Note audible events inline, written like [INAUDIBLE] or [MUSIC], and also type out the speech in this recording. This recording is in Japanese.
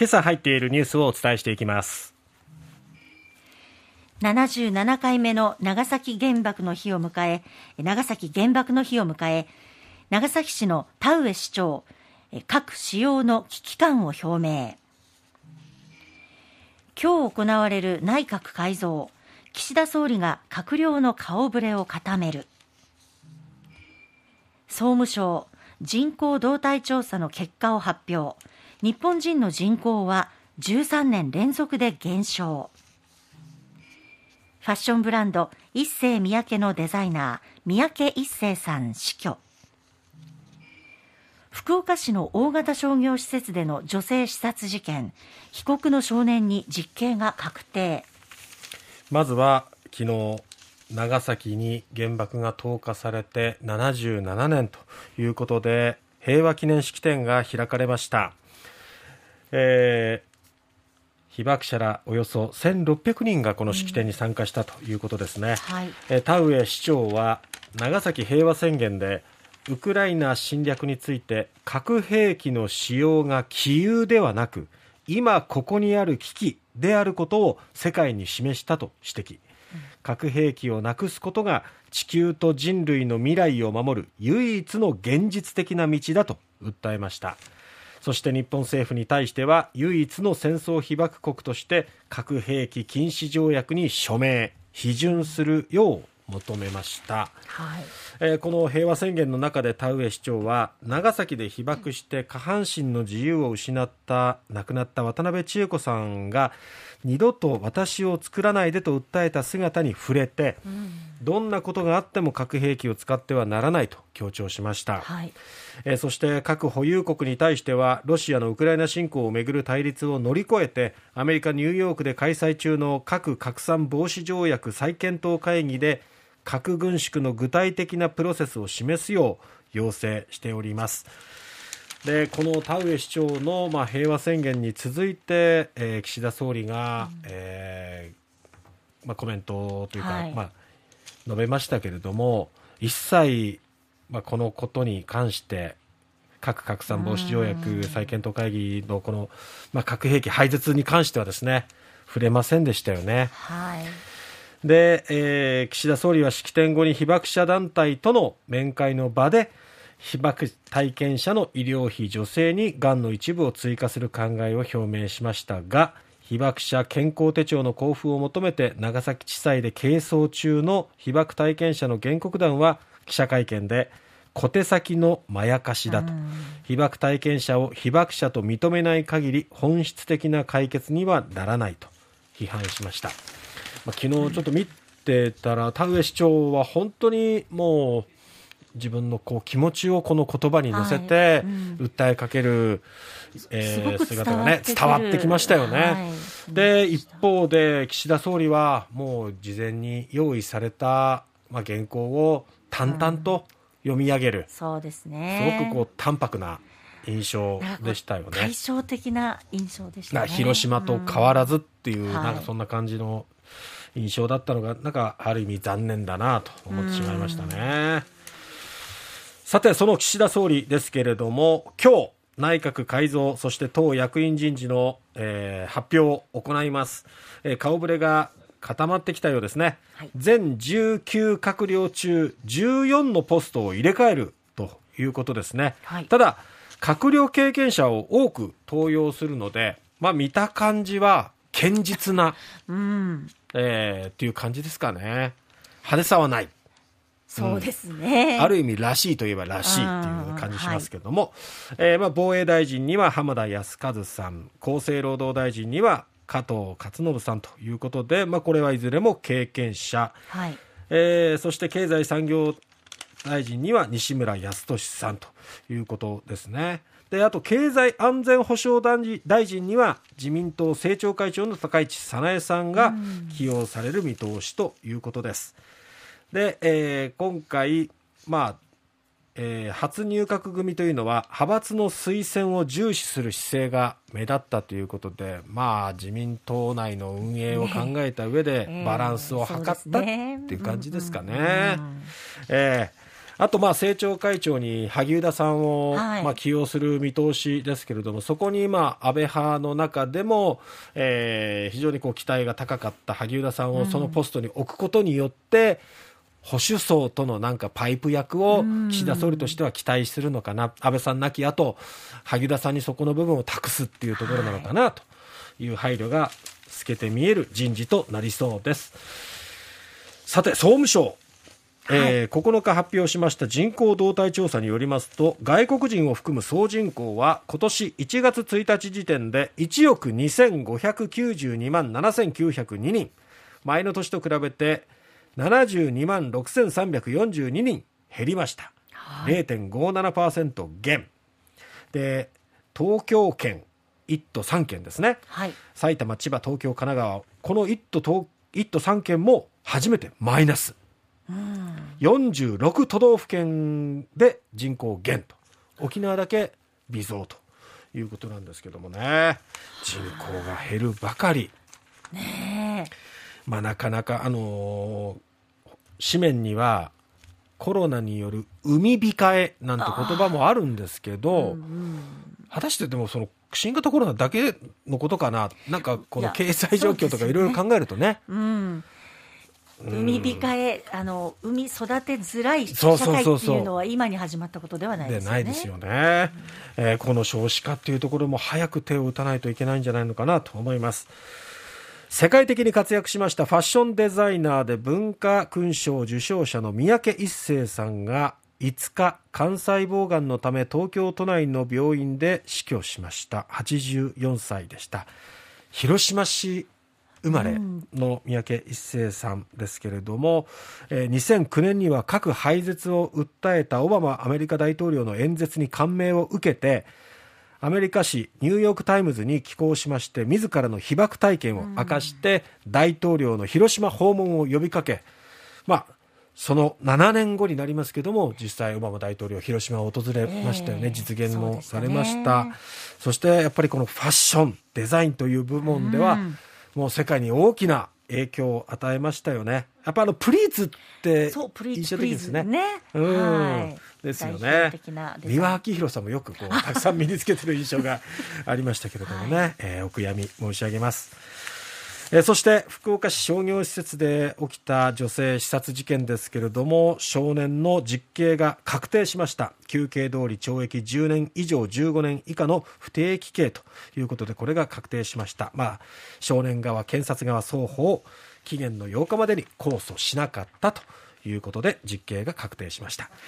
今朝入っているニュースをお伝えしていきます。77回目の長崎原爆の日を迎え長崎原爆の日を迎え長崎市の田上市長核使用の危機感を表明。今日行われる内閣改造岸田総理が閣僚の顔ぶれを固める。総務省人口動態調査の結果を発表。日本人の人口は13年連続で減少。ファッションブランド一世三宅のデザイナー三宅一世さん死去。福岡市の大型商業施設での女性刺殺事件被告の少年に実刑が確定。まずは昨日長崎に原爆が投下されて77年ということで平和記念式典が開かれました、えー、被爆者らおよそ1600人がこの式典に参加したということですね、うん。はい、え田上市長は長崎平和宣言でウクライナ侵略について核兵器の使用が杞憂ではなく今ここにある危機であることを世界に示したと指摘。核兵器をなくすことが地球と人類の未来を守る唯一の現実的な道だと訴えましたそして日本政府に対しては唯一の戦争被爆国として核兵器禁止条約に署名批准するよう求めました、はい。えー、この平和宣言の中で田上市長は長崎で被爆して下半身の自由を失った亡くなった渡辺千恵子さんが二度と私を作らないでと訴えた姿に触れて、うん、どんなことがあっても核兵器を使ってはならないと強調しました、はい。えー、そして核保有国に対してはロシアのウクライナ侵攻をめぐる対立を乗り越えてアメリカ・ニューヨークで開催中の核拡散防止条約再検討会議で核軍縮の具体的なプロセスを示すよう要請しております。でこの田上市長の、まあ、平和宣言に続いて、えー、岸田総理が、うん、えー、まあ、コメントというか、はい、まあ、述べましたけれども一切、まあ、このことに関して核拡散防止条約再検討会議のこの、まあ、核兵器廃絶に関してはですね触れませんでしたよね。はいで、えー、岸田総理は式典後に被爆者団体との面会の場で被爆体験者の医療費助成にがんの一部を追加する考えを表明しましたが被爆者健康手帳の交付を求めて長崎地裁で係争中の被爆体験者の原告団は記者会見で小手先のまやかしだと被爆体験者を被爆者と認めない限り本質的な解決にはならないと批判しました。まあ、昨日ちょっと見てたら田上市長は本当にもう自分のこう気持ちをこの言葉に乗せて訴えかける、えー、姿がね伝わってきましたよね、はい、で一方で岸田総理はもう事前に用意された、まあ、原稿を淡々と読み上げる、うん、そうですね。すごくこう淡白な印象でしたよね。対照的な印象でした、ね、広島と変わらずっていう、うん、なんかそんな感じの印象だったのがなんかある意味残念だなと思ってしまいましたね。さてその岸田総理ですけれども今日内閣改造そして党役員人事の、えー、発表を行います、えー、顔ぶれが固まってきたようですね、はい、全19閣僚中14のポストを入れ替えるということですね、はい、ただ閣僚経験者を多く登用するのでまあ見た感じは堅実な、うん、えー、っていう感じですかね。派手さはない。そうですね、うん、ある意味らしいといえばらしいっていう感じしますけども、はい、えー、まあ、防衛大臣には浜田靖一さん。厚生労働大臣には加藤勝信さんということで、まあ、これはいずれも経験者、はい、えー、そして経済産業大臣には西村康稔さんということですね。であと経済安全保障大臣には自民党政調会長の高市早苗さんが起用される見通しということです。で、えー、今回、まあえー、初入閣組というのは派閥の推薦を重視する姿勢が目立ったということで、まあ、自民党内の運営を考えた上で [LAUGHS] バランスを図ったっていう感じですかね。えーあと、まあ、政調会長に萩生田さんを、はい。まあ、起用する見通しですけれども、そこに、まあ、安倍派の中でも、えー非常にこう期待が高かった萩生田さんをそのポストに置くことによって、保守層とのなんかパイプ役を岸田総理としては期待するのかな、安倍さん亡き後萩生田さんにそこの部分を託すっていうところなのかなという配慮が透けて見える人事となりそうです。さて、総務省、えー9日発表しました人口動態調査によりますと外国人を含む総人口は今年1月1日時点で1億2592万7902人。前の年と比べて72万6342人減りました、0.57%減で東京圏1都3県ですねはい。埼玉、千葉、東京、神奈川、この1都東1都3県も初めてマイナス。46都道府県で人口減と。沖縄だけ微増ということなんですけどもね。人口が減るばかり。ねえ。まあなかなか、あのー紙面にはコロナによる海控えなんて言葉もあるんですけど、果たしてでもその新型コロナだけのことかな、なんかこの経済状況とかいろいろ考えるとね、うん。海控え、あの、海育てづらい社会っていうのは今に始まったことではないでですよね。ないですよね、えーこの少子化っていうところも早く手を打たないといけないんじゃないのかなと思います世界的に活躍しましたファッションデザイナーで文化勲章受章者の三宅一生さんが5日肝細胞がんのため東京都内の病院で死去しました。84歳でした。広島市生まれの三宅一生さんですけれども、えー2009年には核廃絶を訴えたオバマアメリカ大統領の演説に感銘を受けてアメリカ紙ニューヨーク・タイムズに寄稿しまして自らの被爆体験を明かして大統領の広島訪問を呼びかけ、まあ、その7年後になりますけども実際オバマ大統領広島を訪れましたよね、ええ実現もされました。そしてやっぱりこのファッションデザインという部門では、うん。もう世界に大きな影響を与えましたよね。やっぱあのプリーツってそう、プリーですね。ズね。うん。はいですよね。的なデザイン。三輪明宏さんもよくこう [LAUGHS] たくさん身につけてる印象がありましたけれどもね、えーお悔やみ申し上げます。えーそして福岡市商業施設で起きた女性刺殺事件ですけれども少年の実刑が確定しました。求刑通り懲役10年以上15年以下の不定期刑ということでこれが確定しました、まあ、少年側検察側双方期限の8日までに控訴しなかったということで実刑が確定しました